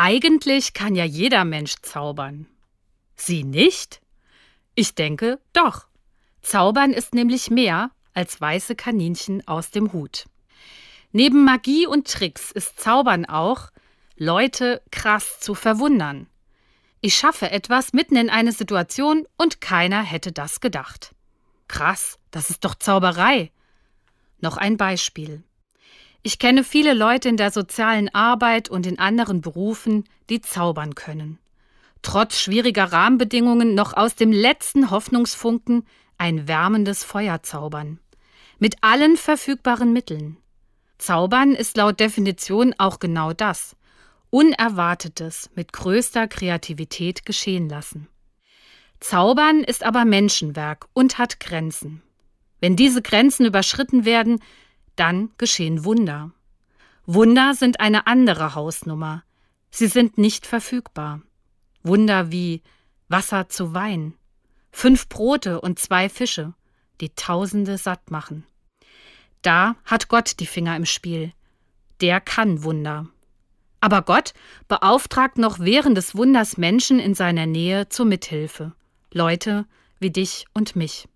Eigentlich kann ja jeder Mensch zaubern. Sie nicht? Ich denke, doch. Zaubern ist nämlich mehr als weiße Kaninchen aus dem Hut. Neben Magie und Tricks ist Zaubern auch, Leute krass zu verwundern. Ich schaffe etwas mitten in eine Situation und keiner hätte das gedacht. Krass, das ist doch Zauberei. Noch ein Beispiel. Ich kenne viele Leute in der sozialen Arbeit und in anderen Berufen, die zaubern können. Trotz schwieriger Rahmenbedingungen noch aus dem letzten Hoffnungsfunken ein wärmendes Feuer zaubern. Mit allen verfügbaren Mitteln. Zaubern ist laut Definition auch genau das. Unerwartetes mit größter Kreativität geschehen lassen. Zaubern ist aber Menschenwerk und hat Grenzen. Wenn diese Grenzen überschritten werden, dann geschehen Wunder. Wunder sind eine andere Hausnummer. Sie sind nicht verfügbar. Wunder wie Wasser zu Wein, fünf Brote und zwei Fische, die Tausende satt machen. Da hat Gott die Finger im Spiel. Der kann Wunder. Aber Gott beauftragt noch während des Wunders Menschen in seiner Nähe zur Mithilfe. Leute wie dich und mich.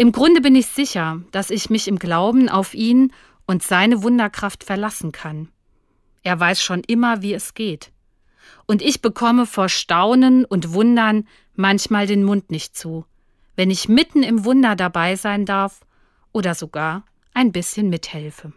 Im Grunde bin ich sicher, dass ich mich im Glauben auf ihn und seine Wunderkraft verlassen kann. Er weiß schon immer, wie es geht. Und ich bekomme vor Staunen und Wundern manchmal den Mund nicht zu, wenn ich mitten im Wunder dabei sein darf oder sogar ein bisschen mithelfe.